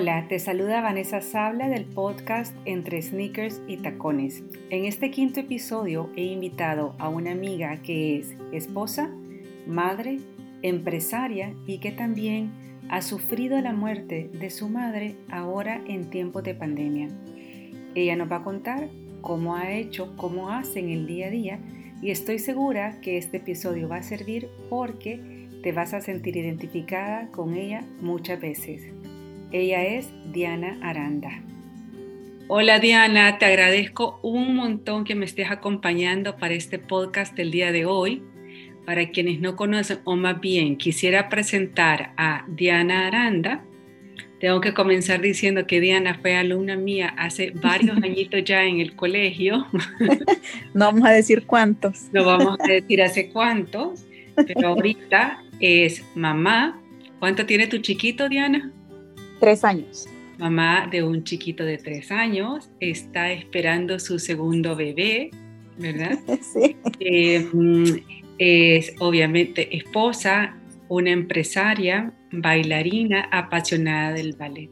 Hola, te saluda Vanessa Sabla del podcast Entre Sneakers y Tacones. En este quinto episodio he invitado a una amiga que es esposa, madre, empresaria y que también ha sufrido la muerte de su madre ahora en tiempos de pandemia. Ella nos va a contar cómo ha hecho, cómo hace en el día a día y estoy segura que este episodio va a servir porque te vas a sentir identificada con ella muchas veces. Ella es Diana Aranda. Hola Diana, te agradezco un montón que me estés acompañando para este podcast del día de hoy. Para quienes no conocen, o más bien quisiera presentar a Diana Aranda. Tengo que comenzar diciendo que Diana fue alumna mía hace varios añitos ya en el colegio. No vamos a decir cuántos. No vamos a decir hace cuántos, pero ahorita es mamá. ¿Cuánto tiene tu chiquito, Diana? Tres años. Mamá de un chiquito de tres años, está esperando su segundo bebé, ¿verdad? Sí. Eh, es obviamente esposa, una empresaria, bailarina, apasionada del ballet.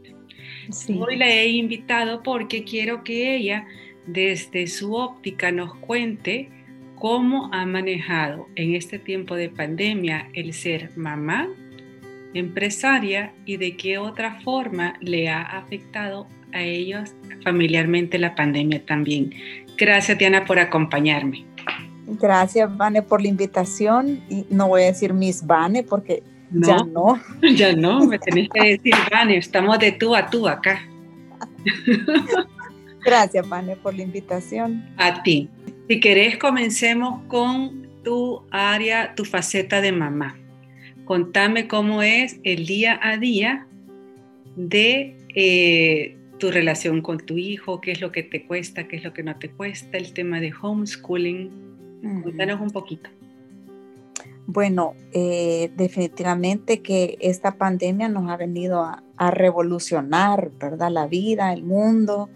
Sí. Hoy la he invitado porque quiero que ella, desde su óptica, nos cuente cómo ha manejado en este tiempo de pandemia el ser mamá, empresaria y de qué otra forma le ha afectado a ellos familiarmente la pandemia también. Gracias, Diana, por acompañarme. Gracias, Vane, por la invitación. Y no voy a decir Miss Vane porque ya no. Ya no, me tenés que decir, Vane, estamos de tú a tú acá. Gracias, Vane, por la invitación. A ti. Si querés, comencemos con tu área, tu faceta de mamá. Contame cómo es el día a día de eh, tu relación con tu hijo, qué es lo que te cuesta, qué es lo que no te cuesta, el tema de homeschooling. Cuéntanos un poquito. Bueno, eh, definitivamente que esta pandemia nos ha venido a, a revolucionar, ¿verdad? La vida, el mundo,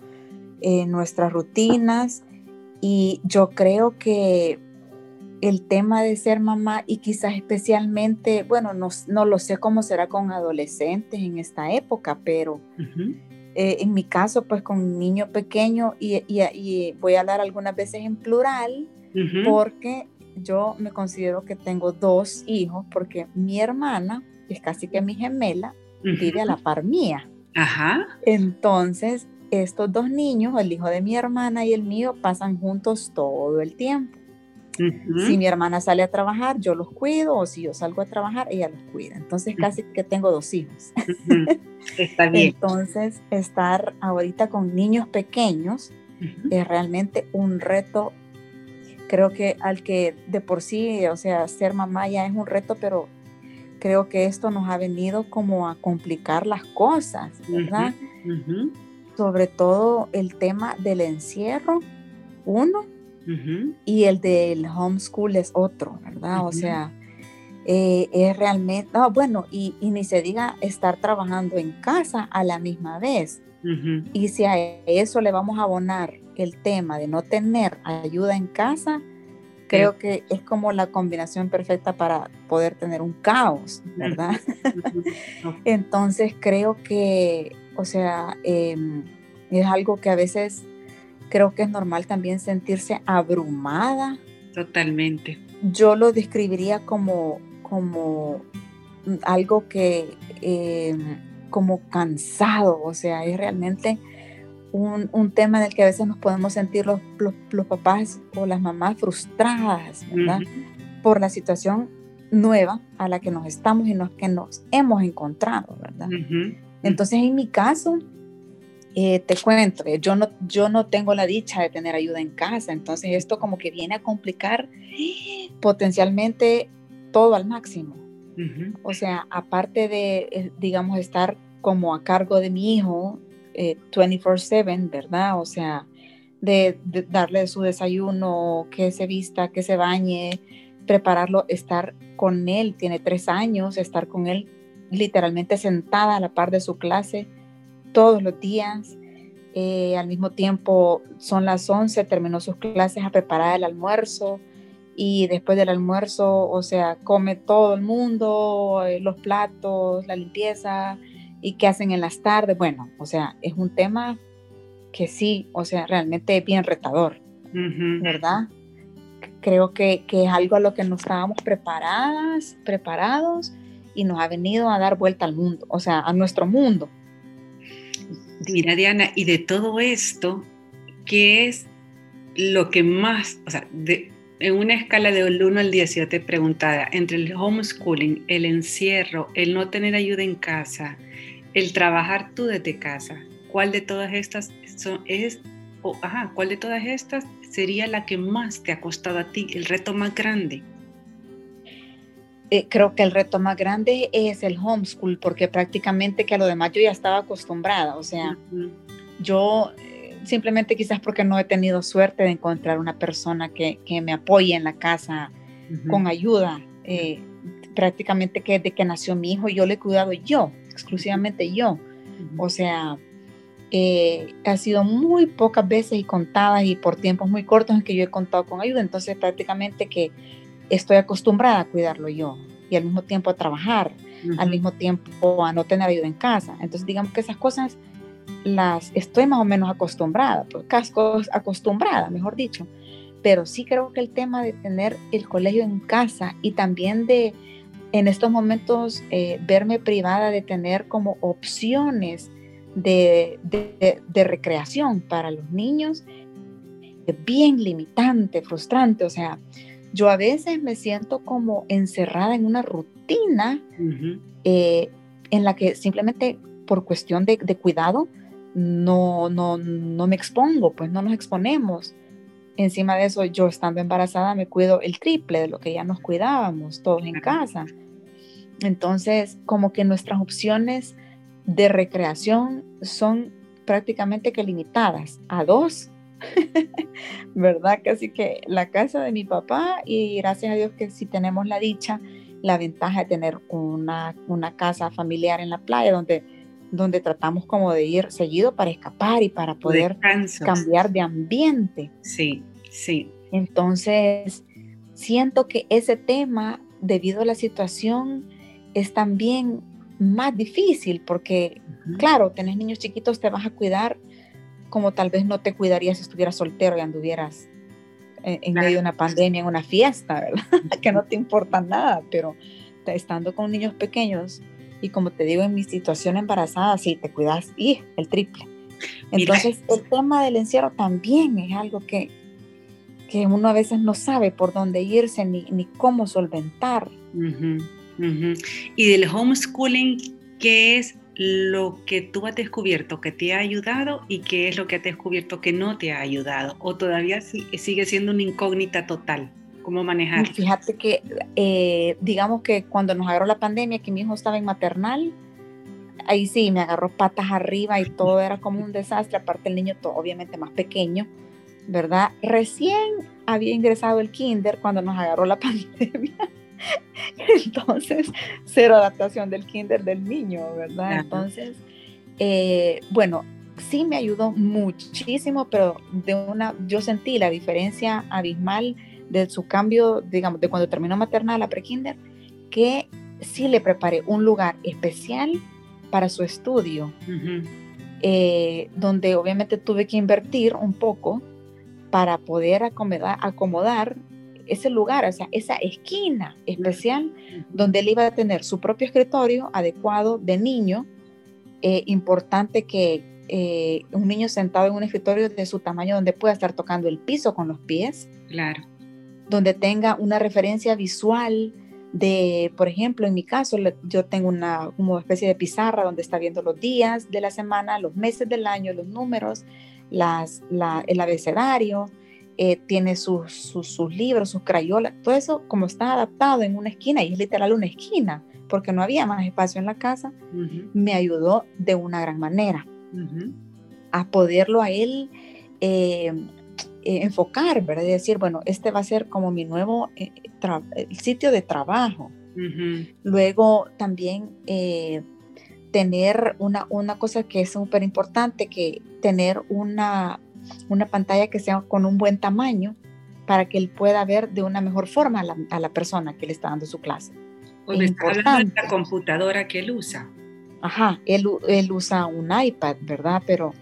eh, nuestras rutinas. Y yo creo que el tema de ser mamá y quizás especialmente, bueno, no, no lo sé cómo será con adolescentes en esta época, pero Uh -huh. eh, en mi caso, pues con un niño pequeño y, y, y voy a hablar algunas veces en plural, Uh -huh. porque yo me considero que tengo dos hijos, porque mi hermana, que es casi que mi gemela, Uh vive a la par mía. Ajá. Entonces, estos dos niños, el hijo de mi hermana y el mío, pasan juntos todo el tiempo. Uh -huh. Si mi hermana sale a trabajar, yo los cuido, o si yo salgo a trabajar, ella los cuida. Entonces, casi que tengo dos hijos. Uh -huh. Está bien. Entonces, estar ahorita con niños pequeños Uh -huh. es realmente un reto. Creo que al que de por sí, o sea, ser mamá ya es un reto, pero creo que esto nos ha venido como a complicar las cosas, ¿verdad? Sobre todo el tema del encierro, uno, Uh -huh. y el del homeschool es otro, ¿verdad? O sea, eh, es realmente, no, bueno, y, y ni se diga estar trabajando en casa a la misma vez. Uh -huh. Y si a eso le vamos a abonar el tema de no tener ayuda en casa, creo que es como la combinación perfecta para poder tener un caos, ¿verdad? Entonces creo que, o sea, em, es algo que a veces creo que es normal también sentirse abrumada. Totalmente. Yo lo describiría como, como algo que, em, como cansado, o sea, es realmente un, un tema en el que a veces nos podemos sentir los, los, los papás o las mamás frustradas, ¿verdad? Ujú. Por la situación nueva a la que nos estamos y nos, que nos hemos encontrado, ¿verdad? Ujú. Entonces, en mi caso, eh, te cuento, eh, yo no, yo no tengo la dicha de tener ayuda en casa, entonces esto como que viene a complicar potencialmente todo al máximo. O sea, aparte de, eh, digamos, estar como a cargo de mi hijo eh, 24/7, ¿verdad? O sea, de, de darle su desayuno, que se vista, que se bañe, prepararlo, estar con él, tiene tres años, estar con él literalmente sentada a la par de su clase todos los días. Eh, al mismo tiempo son las 11, terminó sus clases a preparar el almuerzo y después del almuerzo, o sea, come todo el mundo, eh, los platos, la limpieza, y qué hacen en las tardes. Bueno, o sea, es un tema que sí, o sea, realmente es bien retador, ¿verdad? Creo que, que, es algo a lo que no estábamos preparadas, preparados y nos ha venido a dar vuelta al mundo, o sea, a nuestro mundo. Mira, Diana, y de todo esto, ¿qué es lo que más, o sea, en una escala de 1 al 10, yo te preguntara, entre el homeschooling, el encierro, el no tener ayuda en casa, el trabajar tú desde casa, ¿cuál de todas estas son, es, o, ajá, cuál de todas estas sería la que más te ha costado a ti, el reto más grande? Eh, creo que el reto más grande es el homeschool, porque prácticamente que a lo demás yo ya estaba acostumbrada, o sea, yo eh, simplemente quizás porque no he tenido suerte de encontrar una persona que, que me apoye en la casa con ayuda. Eh, prácticamente que desde que nació mi hijo yo le he cuidado yo, exclusivamente yo. O sea, ha sido muy pocas veces y contadas y por tiempos muy cortos en que yo he contado con ayuda, entonces prácticamente que estoy acostumbrada a cuidarlo yo y al mismo tiempo a trabajar, al mismo tiempo a no tener ayuda en casa. Entonces, digamos que esas cosas las estoy más o menos acostumbrada, pues cascos acostumbrada, mejor dicho. Pero sí creo que el tema de tener el colegio en casa y también de en estos momentos eh, verme privada de tener como opciones de, de, de recreación para los niños es bien limitante, frustrante. O sea, yo a veces me siento como encerrada en una rutina eh, en la que simplemente por cuestión de, cuidado no, no, no me expongo, pues no nos exponemos. Encima de eso, yo estando embarazada me cuido el triple de lo que ya nos cuidábamos todos en casa. Entonces, como que nuestras opciones de recreación son prácticamente que limitadas a dos ¿verdad? Casi que la casa de mi papá y gracias a Dios que sí tenemos la dicha, la ventaja de tener una, una casa familiar en la playa donde, donde tratamos como de ir seguido para escapar y para poder cambiar de ambiente. Sí, sí. Entonces, siento que ese tema, debido a la situación, es también más difícil porque, claro, tenés niños chiquitos, te vas a cuidar como tal vez no te cuidarías si estuvieras soltero y anduvieras en, medio de una pandemia, en una fiesta, ¿verdad? que no te importa nada, pero estando con niños pequeños y como te digo, en mi situación embarazada, sí, te cuidas y el triple. Entonces, el tema del encierro también es algo que, que uno a veces no sabe por dónde irse ni, ni cómo solventar. Y del homeschooling, ¿qué es lo que tú has descubierto que te ha ayudado y qué es lo que has descubierto que no te ha ayudado o todavía sigue siendo una incógnita total. ¿Cómo manejar? Fíjate que, eh, digamos que cuando nos agarró la pandemia, que mi hijo estaba en maternal, ahí sí, me agarró patas arriba y todo era como un desastre, aparte el niño obviamente más pequeño, ¿verdad? Recién había ingresado el kinder cuando nos agarró la pandemia. Entonces, cero adaptación del kinder del niño, ¿verdad? Entonces, eh, bueno, sí me ayudó muchísimo, pero de una, yo sentí la diferencia abismal de su cambio, digamos, de cuando terminó maternal a prekinder, que sí le preparé un lugar especial para su estudio, eh, donde obviamente tuve que invertir un poco para poder acomodar, acomodar ese lugar, o sea, esa esquina especial donde él iba a tener su propio escritorio adecuado de niño. Eh, importante que eh, un niño sentado en un escritorio de su tamaño donde pueda estar tocando el piso con los pies. Claro. Donde tenga una referencia visual de, por ejemplo, en mi caso, yo tengo una como especie de pizarra donde está viendo los días de la semana, los meses del año, los números, las, el abecedario, eh, tiene sus, sus, libros, sus crayolas, todo eso como está adaptado en una esquina y es literal una esquina, porque no había más espacio en la casa, me ayudó de una gran manera a poderlo a él eh, eh, enfocar, ¿verdad? Y decir, bueno, este va a ser como mi nuevo sitio de trabajo. Luego también tener una, una cosa que es súper importante, que tener una una pantalla que sea con un buen tamaño para que él pueda ver de una mejor forma a la, persona que le está dando su clase. O de la computadora que él usa. ajá, él, él usa un iPad, ¿verdad? Pero,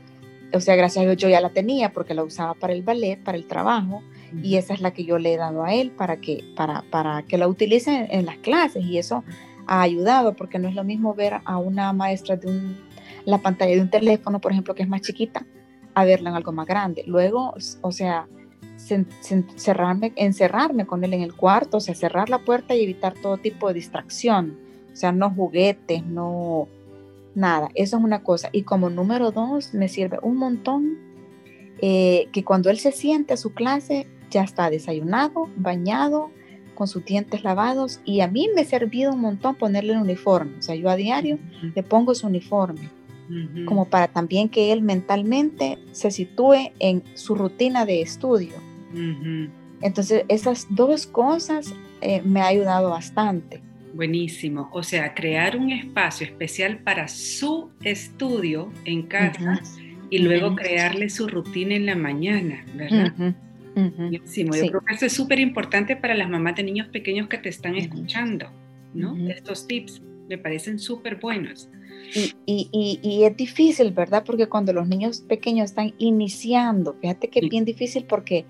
o sea, gracias a Dios yo ya la tenía porque la usaba para el ballet, para el trabajo, y esa es la que yo le he dado a él para que, para, para que la utilice en, las clases y eso ha ayudado porque no es lo mismo ver a una maestra de un, la pantalla de un teléfono, por ejemplo, que es más chiquita, a en algo más grande. Luego, o sea, encerrarme, encerrarme con él en el cuarto, o sea, cerrar la puerta y evitar todo tipo de distracción. O sea, no juguetes, no nada. Eso es una cosa. Y como número dos, me sirve un montón eh, que cuando él se siente a su clase, ya está desayunado, bañado, con sus dientes lavados y a mí me ha servido un montón ponerle el uniforme. O sea, yo a diario le pongo su uniforme, como para también que él mentalmente se sitúe en su rutina de estudio. Entonces, esas dos cosas eh, me ha ayudado bastante. Buenísimo. O sea, crear un espacio especial para su estudio en casa y luego crearle su rutina en la mañana, ¿verdad? Buenísimo. Yo creo que eso es súper importante para las mamás de niños pequeños que te están escuchando, ¿no? Estos tips me parecen súper buenos. Y, y, y, es difícil, ¿verdad? Porque cuando los niños pequeños están iniciando, fíjate que es bien difícil porque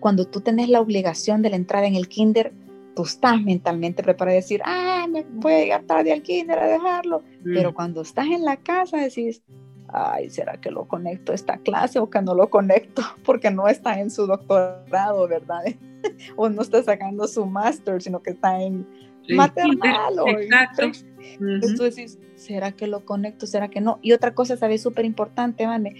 cuando tú tenés la obligación de la entrada en el kinder, tú estás mentalmente preparado a decir, ah, me voy a llegar tarde al kinder a dejarlo. Pero cuando estás en la casa decís, ay, ¿será que lo conecto a esta clase o que no lo conecto? Porque no está en su doctorado, ¿verdad? o no está sacando su máster, sino que está en maternal. O Exacto. Entonces tú decís, ¿será que lo conecto? ¿Será que no? Y otra cosa, ¿sabes? Súper importante, Vane,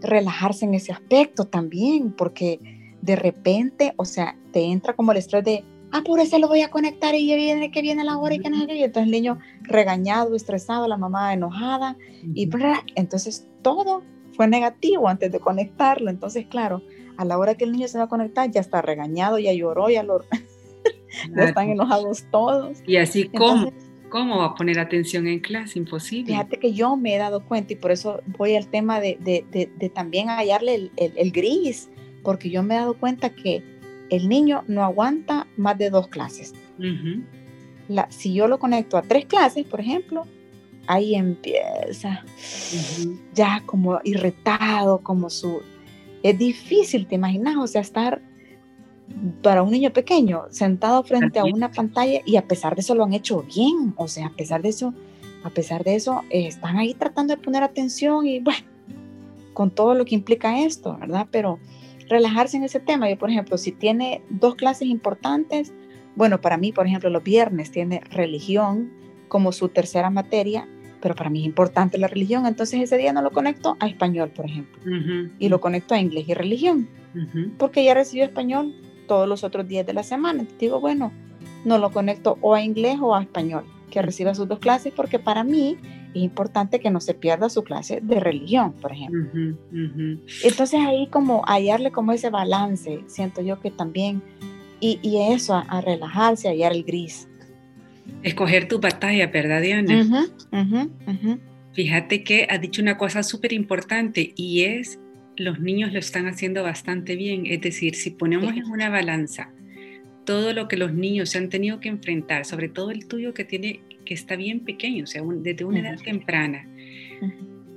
relajarse en ese aspecto también, porque de repente, o sea, te entra como el estrés de, ah, por eso lo voy a conectar y ya viene que viene la hora y que no sé Entonces el niño regañado, estresado, la mamá enojada y entonces todo fue negativo antes de conectarlo. Entonces, claro, a la hora que el niño se va a conectar ya está regañado, ya lloró, ya lo ya están enojados todos. Y así como ¿Cómo va a poner atención en clase? Imposible. Fíjate que yo me he dado cuenta y por eso voy al tema de, de, de, también hallarle el, el, gris, porque yo me he dado cuenta que el niño no aguanta más de dos clases. La, si yo lo conecto a tres clases, por ejemplo, ahí empieza ya como irritado, como su... Es difícil, ¿te imaginas? O sea, estar para un niño pequeño sentado frente a una pantalla y a pesar de eso lo han hecho bien, o sea, a pesar de eso, a pesar de eso, eh, están ahí tratando de poner atención y bueno, con todo lo que implica esto, ¿verdad? Pero relajarse en ese tema. Yo, por ejemplo, si tiene dos clases importantes, bueno, para mí, por ejemplo, los viernes tiene religión como su tercera materia, pero para mí es importante la religión, entonces ese día no lo conecto a español, por ejemplo, y lo conecto a inglés y religión, porque ya recibió español todos los otros días de la semana. Entonces digo, bueno, no lo conecto o a inglés o a español, que reciba sus dos clases, porque para mí es importante que no se pierda su clase de religión, por ejemplo. Entonces ahí como hallarle como ese balance, siento yo que también, y, y eso, a, relajarse, hallar el gris. Escoger tu batalla, ¿verdad, Diana? Fíjate que has dicho una cosa súper importante y es, los niños lo están haciendo bastante bien. Es decir, si ponemos en una balanza todo lo que los niños se han tenido que enfrentar, sobre todo el tuyo que tiene que está bien pequeño, o sea, desde una edad temprana.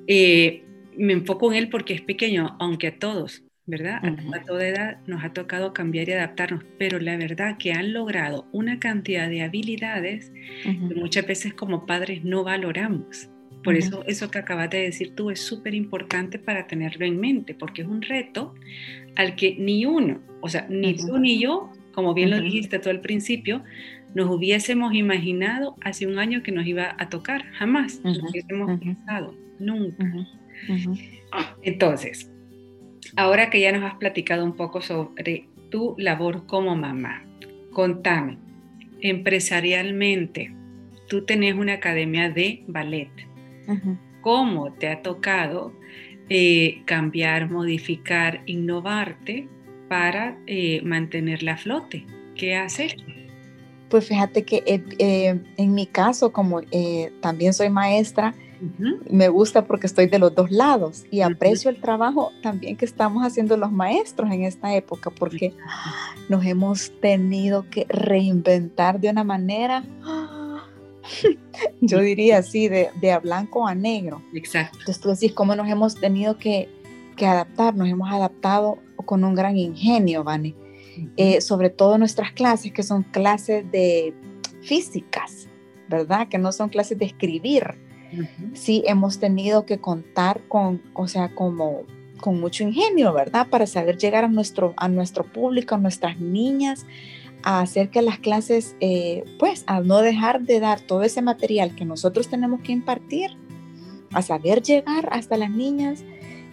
Eh, me enfoco en él porque es pequeño, aunque a todos, ¿verdad? A, toda edad nos ha tocado cambiar y adaptarnos, pero la verdad que han logrado una cantidad de habilidades que muchas veces como padres no valoramos. Por eso eso que acabas de decir tú es súper importante para tenerlo en mente, porque es un reto al que ni uno, o sea, ni tú ni yo, como bien lo dijiste tú al principio, nos hubiésemos imaginado hace un año que nos iba a tocar, jamás nos hubiésemos pensado, nunca. Entonces, ahora que ya nos has platicado un poco sobre tu labor como mamá, contame, empresarialmente, tú tenés una academia de ballet. ¿Cómo te ha tocado eh, cambiar, modificar, innovarte para eh, mantenerla a flote? ¿Qué haces? Pues fíjate que eh, eh, en mi caso, como también soy maestra, me gusta porque estoy de los dos lados y aprecio el trabajo también que estamos haciendo los maestros en esta época porque nos hemos tenido que reinventar de una manera yo diría así, de, de, a blanco a negro. Exacto. Entonces tú decís cómo nos hemos tenido que, que adaptar, nos hemos adaptado con un gran ingenio, Vane. Eh, sobre todo nuestras clases, que son clases de físicas, ¿verdad? Que no son clases de escribir. Sí, hemos tenido que contar con, o sea, como con mucho ingenio, ¿verdad? Para saber llegar a nuestro, a nuestro público, a nuestras niñas, a hacer que las clases, eh, pues, a no dejar de dar todo ese material que nosotros tenemos que impartir, a saber llegar hasta las niñas,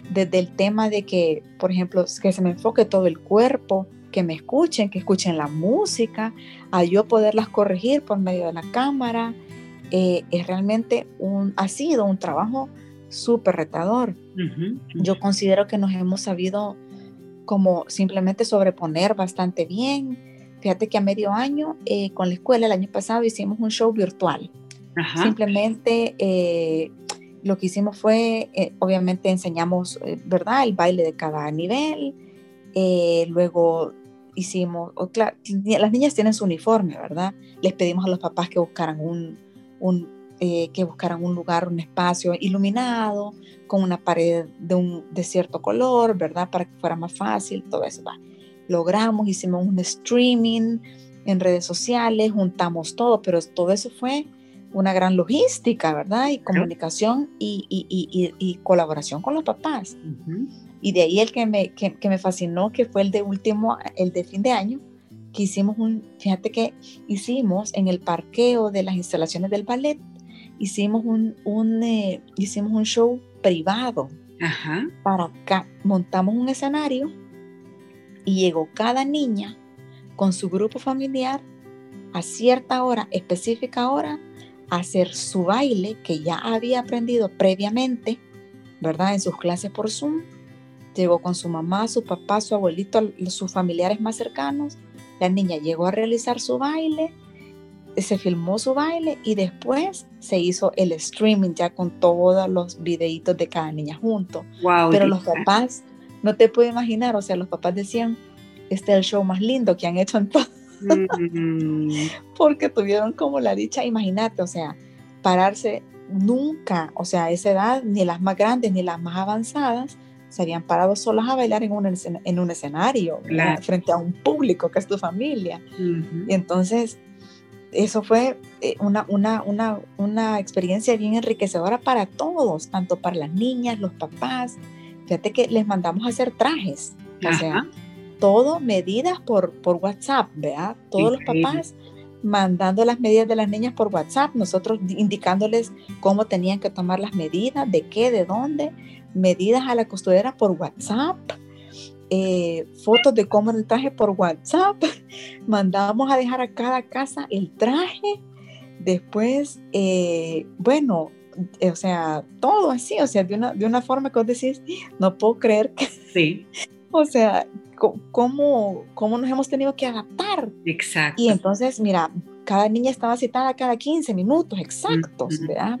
desde el tema de que, por ejemplo, que se me enfoque todo el cuerpo, que me escuchen, que escuchen la música, a yo poderlas corregir por medio de la cámara. Eh, es realmente un, ha sido un trabajo súper retador. Yo considero que nos hemos sabido como simplemente sobreponer bastante bien. Fíjate que a medio año eh, con la escuela, el año pasado hicimos un show virtual. Simplemente eh, lo que hicimos fue, eh, obviamente enseñamos, ¿verdad? El baile de cada nivel. luego hicimos, las niñas tienen su uniforme, ¿verdad? Les pedimos a los papás que buscaran un, un eh, que buscaran un lugar, un espacio iluminado, con una pared de, un, de cierto color, ¿verdad? Para que fuera más fácil, todo eso. Va. Logramos, hicimos un streaming en redes sociales, juntamos todo, pero todo eso fue una gran logística, ¿verdad? Y comunicación y, y, y, y colaboración con los papás. Y de ahí el que me, que, que, me fascinó, que fue el de último, el de fin de año, que hicimos un, fíjate que hicimos en el parqueo de las instalaciones del ballet, hicimos un, un eh, hicimos un show privado. Ajá. Para acá, montamos un escenario y llegó cada niña con su grupo familiar a cierta hora, específica hora, a hacer su baile que ya había aprendido previamente, ¿verdad? En sus clases por Zoom. Llegó con su mamá, su papá, su abuelito, sus familiares más cercanos. La niña llegó a realizar su baile se filmó su baile y después se hizo el streaming ya con todos los videitos de cada niña junto. Pero los papás, no te puedo imaginar, o sea, los papás decían, este es el show más lindo que han hecho en todo. Mm. Porque tuvieron como la dicha, imagínate, o sea, pararse nunca, o sea, a esa edad, ni las más grandes ni las más avanzadas, se habían parado solas a bailar en un, en un escenario, frente a un público que es tu familia. Y entonces eso fue eh, una, una, una, una, experiencia bien enriquecedora para todos, tanto para las niñas, los papás. Fíjate que les mandamos a hacer trajes, o sea, todo medidas por, por WhatsApp, ¿verdad? Todos los papás mandando las medidas de las niñas por WhatsApp, nosotros indicándoles cómo tenían que tomar las medidas, de qué, de dónde, medidas a la costurera por WhatsApp. Eh, fotos de cómo el traje por WhatsApp, mandábamos a dejar a cada casa el traje, después, eh, bueno, o sea, todo así, o sea, de una, de una forma que vos decís, no puedo creer que... Sí. o sea, ¿cómo, ¿cómo nos hemos tenido que adaptar? Exacto. Y entonces, mira, cada niña estaba citada cada 15 minutos exactos, ¿verdad?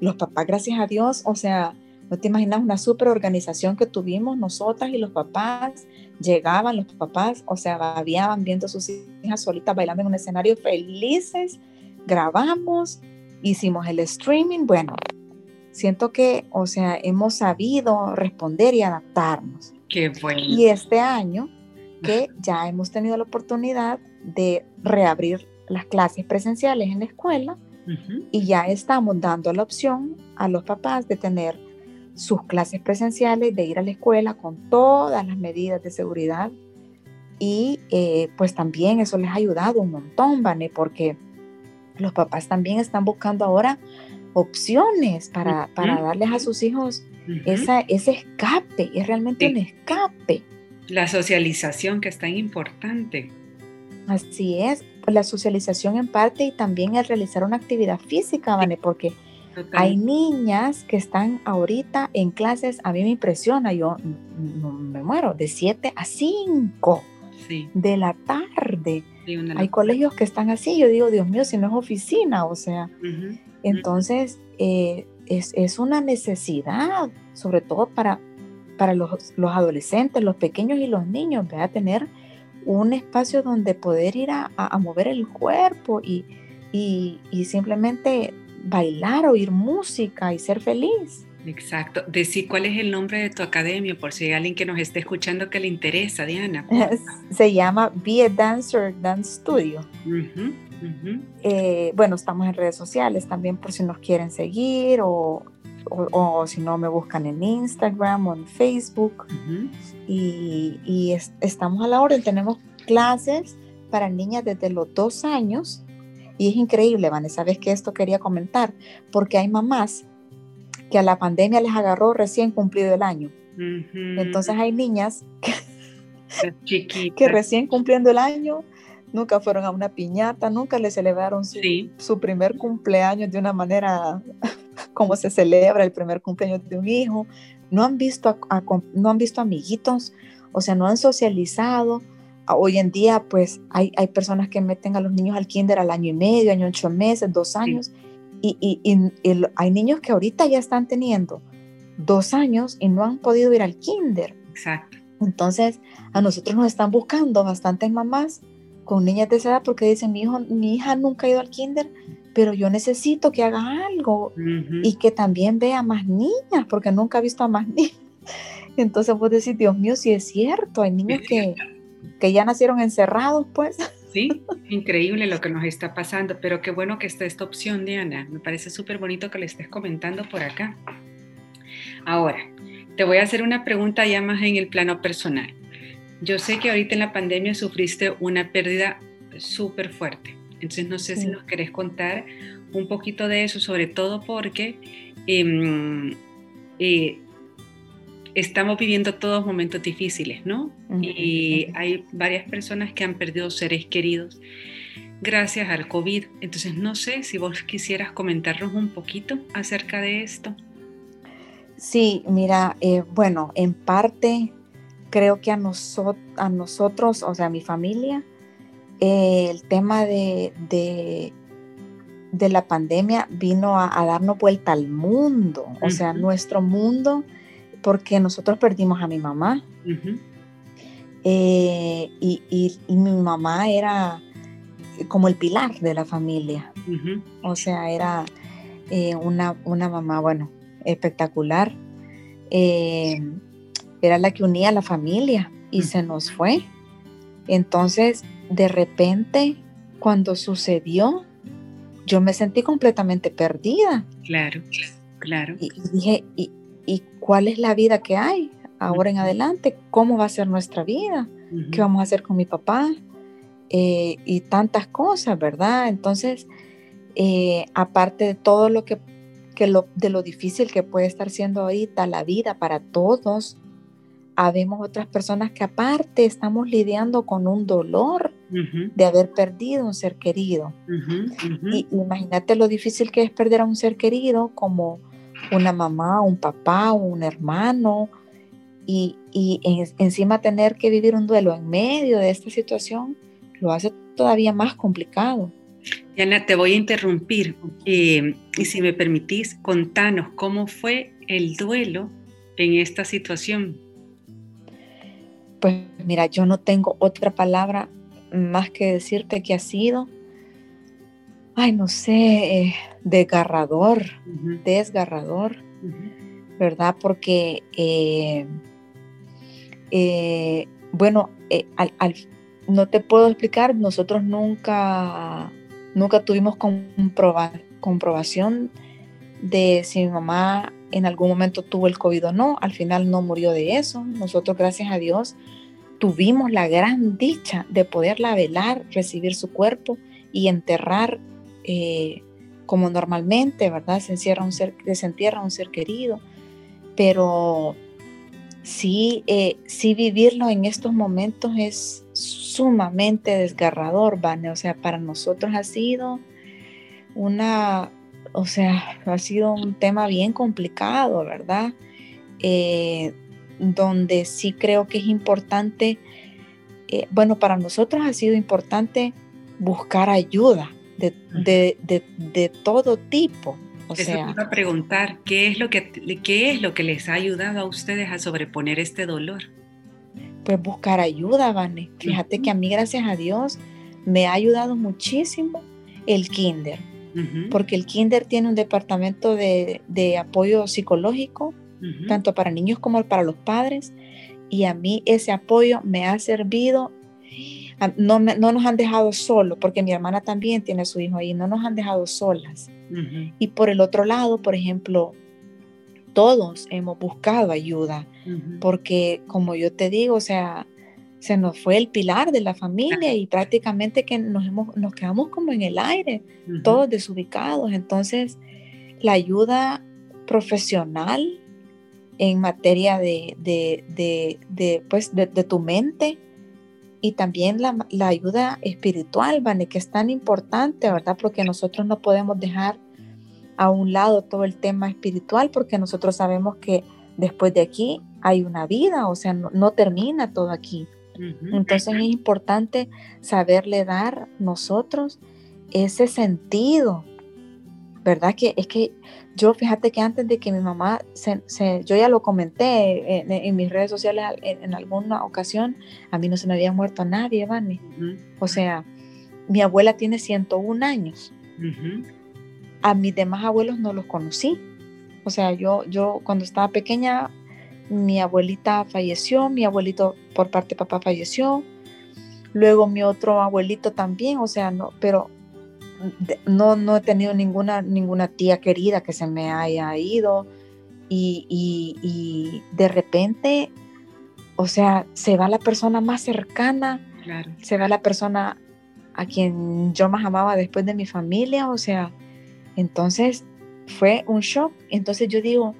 Los papás, gracias a Dios, o sea, no te imaginas una super organización que tuvimos nosotras y los papás. Llegaban los papás, o sea, babiaban viendo a sus hijas solitas bailando en un escenario felices. Grabamos, hicimos el streaming. Bueno, siento que, o sea, hemos sabido responder y adaptarnos. Qué bueno. Y este año que ya hemos tenido la oportunidad de reabrir las clases presenciales en la escuela y ya estamos dando la opción a los papás de tener sus clases presenciales, de ir a la escuela con todas las medidas de seguridad. Y eh, pues también eso les ha ayudado un montón, Vane, porque los papás también están buscando ahora opciones para, para darles a sus hijos esa, ese escape, es realmente un escape. La socialización que es tan importante. Así es, la socialización en parte y también el realizar una actividad física, Vane, porque hay niñas que están ahorita en clases, a mí me impresiona, yo me muero, de 7 a 5 de la tarde. Hay colegios que están así, yo digo, Dios mío, si no es oficina, o sea, entonces eh, es, una necesidad, sobre todo para, para los, adolescentes, los pequeños y los niños, a tener un espacio donde poder ir a, a mover el cuerpo y, y, y simplemente bailar, oír música y ser feliz. Exacto. Decir cuál es el nombre de tu academia, por si hay alguien que nos esté escuchando que le interesa, Diana. Se llama Be a Dancer Dance Studio. Eh, bueno, estamos en redes sociales también por si nos quieren seguir o, o, si no me buscan en Instagram o en Facebook. Y, y estamos a la orden. Tenemos clases para niñas desde los dos años. Y es increíble, Vanessa, sabes que esto quería comentar, porque hay mamás que a la pandemia les agarró recién cumplido el año. Entonces hay niñas que, recién cumpliendo el año nunca fueron a una piñata, nunca le celebraron su, primer cumpleaños de una manera como se celebra el primer cumpleaños de un hijo, no han visto, no han visto amiguitos, o sea, no han socializado. Hoy en día, pues hay, hay personas que meten a los niños al kinder al año y medio, año ocho meses, dos años. Y, hay niños que ahorita ya están teniendo dos años y no han podido ir al kinder. Exacto. Entonces, a nosotros nos están buscando bastantes mamás con niñas de esa edad porque dicen, mi, hijo, mi hija nunca ha ido al kinder, pero yo necesito que haga algo y que también vea más niñas, porque nunca ha visto a más niñas. Entonces vos decís, Dios mío, si es cierto, hay niños que, que ya nacieron encerrados, pues. Sí, increíble lo que nos está pasando, pero qué bueno que está esta opción, Diana. Me parece súper bonito que le estés comentando por acá. Ahora, te voy a hacer una pregunta ya más en el plano personal. Yo sé que ahorita en la pandemia sufriste una pérdida súper fuerte. Entonces no sé si nos querés contar un poquito de eso, sobre todo porque em, eh, estamos viviendo todos momentos difíciles, ¿no? Y hay varias personas que han perdido seres queridos gracias al COVID. Entonces, no sé si vos quisieras comentarnos un poquito acerca de esto. Sí, mira, eh, bueno, en parte creo que a, a nosotros, o sea, a mi familia, eh, el tema de, de, la pandemia vino a, darnos vuelta al mundo, o sea, nuestro mundo porque nosotros perdimos a mi mamá. Eh, y, mi mamá era como el pilar de la familia. O sea, era eh, una, mamá, bueno, espectacular. Eh, era la que unía a la familia y se nos fue. Entonces, de repente, cuando sucedió, yo me sentí completamente perdida. Claro, claro. Y, dije, y, y cuál es la vida que hay ahora en adelante, cómo va a ser nuestra vida, qué vamos a hacer con mi papá eh, y tantas cosas, ¿verdad? Entonces, eh, aparte de todo lo que, lo, de lo difícil que puede estar siendo ahorita la vida para todos, habemos otras personas que aparte estamos lidiando con un dolor de haber perdido un ser querido. Y imagínate lo difícil que es perder a un ser querido como una mamá, un papá, un hermano, y, encima tener que vivir un duelo en medio de esta situación lo hace todavía más complicado. Diana, te voy a interrumpir eh, y si me permitís, contanos cómo fue el duelo en esta situación. Pues mira, yo no tengo otra palabra más que decirte que ha sido ay, no sé, eh, desgarrador, desgarrador, ¿verdad? Porque, eh, eh, bueno, no te puedo explicar, nosotros nunca, nunca tuvimos comprobación de si mi mamá en algún momento tuvo el COVID o no, al final no murió de eso, nosotros gracias a Dios tuvimos la gran dicha de poderla velar, recibir su cuerpo y enterrar eh, como normalmente, ¿verdad? Se, encierra un ser, se entierra un ser querido, pero sí, eh, sí vivirlo en estos momentos es sumamente desgarrador, Vane. O sea, para nosotros ha sido una, o sea, ha sido un tema bien complicado, ¿verdad? Eh, donde sí creo que es importante, bueno, para nosotros ha sido importante buscar ayuda, de, de, de, todo tipo. O Eso sea, a preguntar, ¿qué es, lo que, ¿qué es lo que les ha ayudado a ustedes a sobreponer este dolor? Pues buscar ayuda, Vane. Fíjate que a mí, gracias a Dios, me ha ayudado muchísimo el kinder, porque el kinder tiene un departamento de, apoyo psicológico, tanto para niños como para los padres, y a mí ese apoyo me ha servido. No, no nos han dejado solos, porque mi hermana también tiene a su hijo ahí, no nos han dejado solas. Y por el otro lado, por ejemplo, todos hemos buscado ayuda, porque como yo te digo, o sea, se nos fue el pilar de la familia y prácticamente que nos, hemos, nos quedamos como en el aire, todos desubicados. Entonces, la ayuda profesional en materia de, de, pues, de, tu mente y también la, la, ayuda espiritual, Vane, que es tan importante, ¿verdad? Porque nosotros no podemos dejar a un lado todo el tema espiritual porque nosotros sabemos que después de aquí hay una vida, o sea, no termina todo aquí. Entonces es importante saberle dar nosotros ese sentido, ¿verdad? Que es que yo, fíjate que antes de que mi mamá, se, yo ya lo comenté en, mis redes sociales en, alguna ocasión, a mí no se me había muerto nadie, Vani. O sea, mi abuela tiene 101 años. A mis demás abuelos no los conocí. O sea, yo, yo cuando estaba pequeña mi abuelita falleció, mi abuelito por parte de papá falleció, luego mi otro abuelito también, o sea, no, pero no, no he tenido ninguna, ninguna tía querida que se me haya ido y, y, de repente, o sea, se va la persona más cercana, se va la persona a quien yo más amaba después de mi familia, o sea, entonces fue un shock. Entonces yo digo,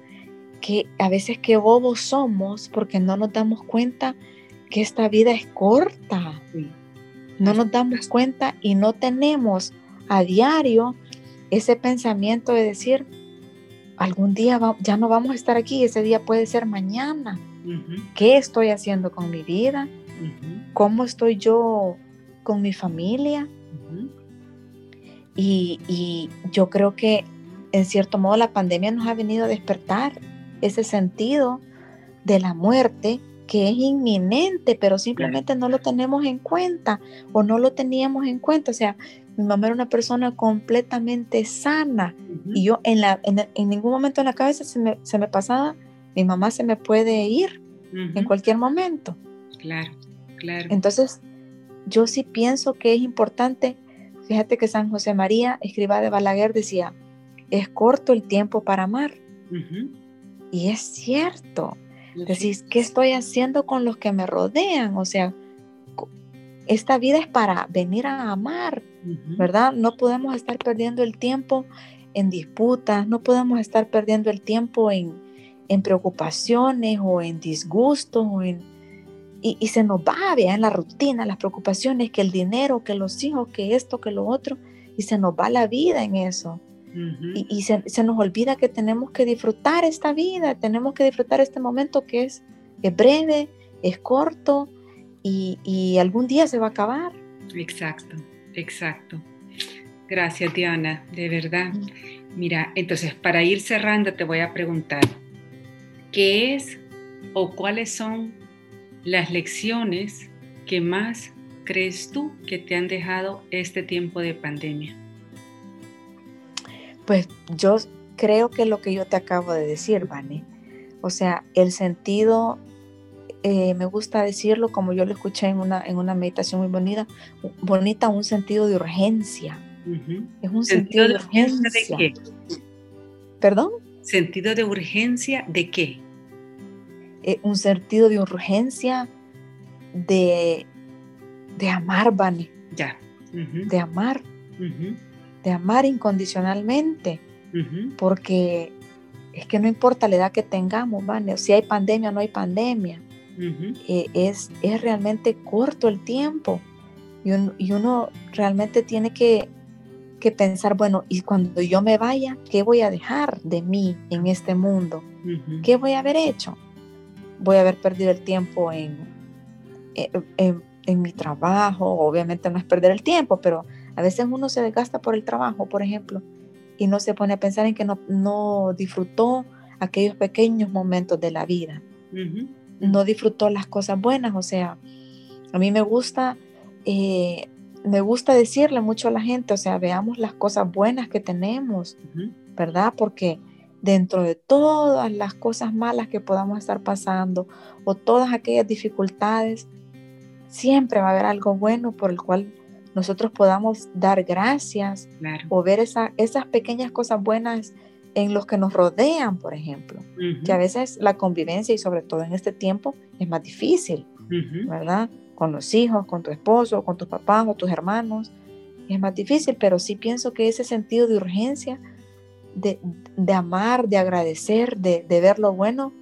que a veces qué bobos somos porque no nos damos cuenta que esta vida es corta. No nos damos cuenta y no tenemos a diario ese pensamiento de decir, algún día ya no vamos a estar aquí, ese día puede ser mañana. ¿Qué estoy haciendo con mi vida? ¿Cómo estoy yo con mi familia? y, y, yo creo que en cierto modo la pandemia nos ha venido a despertar ese sentido de la muerte que es inminente, pero simplemente no lo tenemos en cuenta o no lo teníamos en cuenta. O sea, mi mamá era una persona completamente sana y yo en, la, en, ningún momento en la cabeza se me, se me, pasaba, mi mamá se me puede ir en cualquier momento. Claro, claro. Entonces, yo sí pienso que es importante, fíjate que San José María, escriba de Balaguer, decía, es corto el tiempo para amar. Y es cierto. Decís, ¿qué estoy haciendo con los que me rodean? O sea, esta vida es para venir a amar, ¿verdad? No podemos estar perdiendo el tiempo en disputas, no podemos estar perdiendo el tiempo en, preocupaciones o en disgustos o en, y, se nos va en la rutina, las preocupaciones, que el dinero, que los hijos, que esto, que lo otro, y se nos va la vida en eso y, se, nos olvida que tenemos que disfrutar esta vida, tenemos que disfrutar este momento que es, breve, es corto y, algún día se va a acabar. Exacto, exacto. Gracias, Diana, de verdad. Mira, entonces para ir cerrando te voy a preguntar, ¿qué es o cuáles son las lecciones que más crees tú que te han dejado este tiempo de pandemia? Pues yo creo que lo que yo te acabo de decir, Vani, o sea, el sentido, eh, me gusta decirlo como yo lo escuché en una, en una meditación muy bonita, bonita, un sentido de urgencia. Es un sentido, de urgencia. ¿De qué? ¿Perdón? ¿Sentido de urgencia de qué? Eh, un sentido de urgencia de, de amar, Vani. Ya. De amar de amar incondicionalmente, porque es que no importa la edad que tengamos, ¿vale? si hay pandemia o no hay pandemia, eh, es, es realmente corto el tiempo y, uno realmente tiene que, que, pensar, bueno, y cuando yo me vaya, ¿qué voy a dejar de mí en este mundo? ¿Qué voy a haber hecho? Voy a haber perdido el tiempo en, en, en mi trabajo, obviamente no es perder el tiempo, pero a veces uno se desgasta por el trabajo, por ejemplo, y no se pone a pensar en que no, disfrutó aquellos pequeños momentos de la vida. No disfrutó las cosas buenas. O sea, a mí me gusta eh, me gusta decirle mucho a la gente, o sea, veamos las cosas buenas que tenemos, ¿verdad? Porque dentro de todas las cosas malas que podamos estar pasando o todas aquellas dificultades, siempre va a haber algo bueno por el cual nosotros podamos dar gracias o ver esas pequeñas cosas buenas en los que nos rodean, por ejemplo, que a veces la convivencia y sobre todo en este tiempo es más difícil, ¿verdad? Con los hijos, con tu esposo, con tus papás o tus hermanos, es más difícil, pero sí pienso que ese sentido de urgencia de, amar, de agradecer, de, ver lo bueno,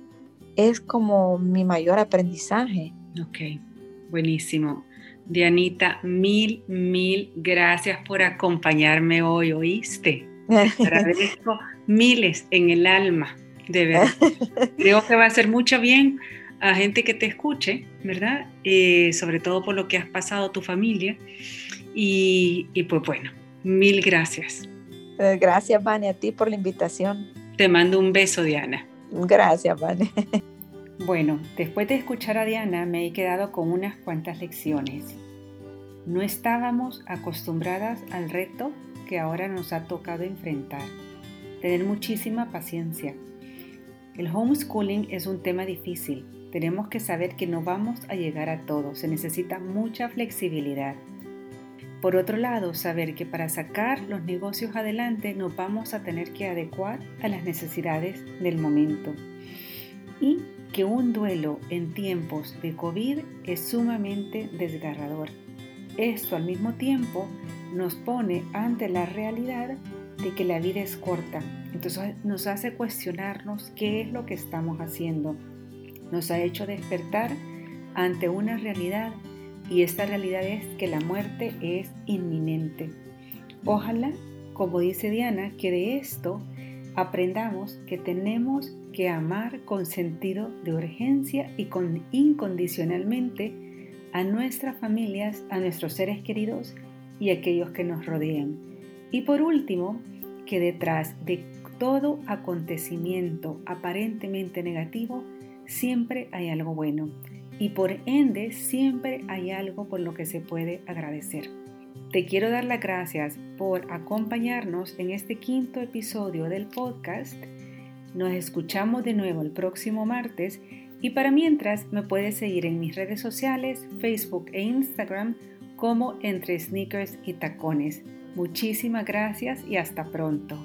es como mi mayor aprendizaje. Ok, buenísimo. Dianita, mil, mil gracias por acompañarme hoy, ¿oíste? Te agradezco miles en el alma, de verdad. Creo que va a hacer mucho bien a gente que te escuche, ¿verdad? Eh, sobre todo por lo que has pasado tu familia. Y, y pues bueno, mil gracias. Eh, gracias, Vane, a ti por la invitación. Te mando un beso, Diana. Gracias, Vane. Bueno, después de escuchar a Diana me he quedado con unas cuantas lecciones. No estábamos acostumbradas al reto que ahora nos ha tocado enfrentar. Tener muchísima paciencia. El homeschooling es un tema difícil. Tenemos que saber que no vamos a llegar a todo. Se necesita mucha flexibilidad. Por otro lado, saber que para sacar los negocios adelante nos vamos a tener que adecuar a las necesidades del momento. Y que un duelo en tiempos de COVID es sumamente desgarrador. Esto al mismo tiempo nos pone ante la realidad de que la vida es corta. Entonces nos hace cuestionarnos qué es lo que estamos haciendo. Nos ha hecho despertar ante una realidad y esta realidad es que la muerte es inminente. Ojalá, como dice Diana, que de esto aprendamos que tenemos que amar con sentido de urgencia y con incondicionalmente a nuestras familias, a nuestros seres queridos y a aquellos que nos rodean. Y por último, que detrás de todo acontecimiento aparentemente negativo siempre hay algo bueno y por ende siempre hay algo por lo que se puede agradecer. Te quiero dar las gracias por acompañarnos en este quinto episodio del podcast. Nos escuchamos de nuevo el próximo martes y para mientras me puedes seguir en mis redes sociales, Facebook e Instagram como entre sneakers y tacones. Muchísimas gracias y hasta pronto.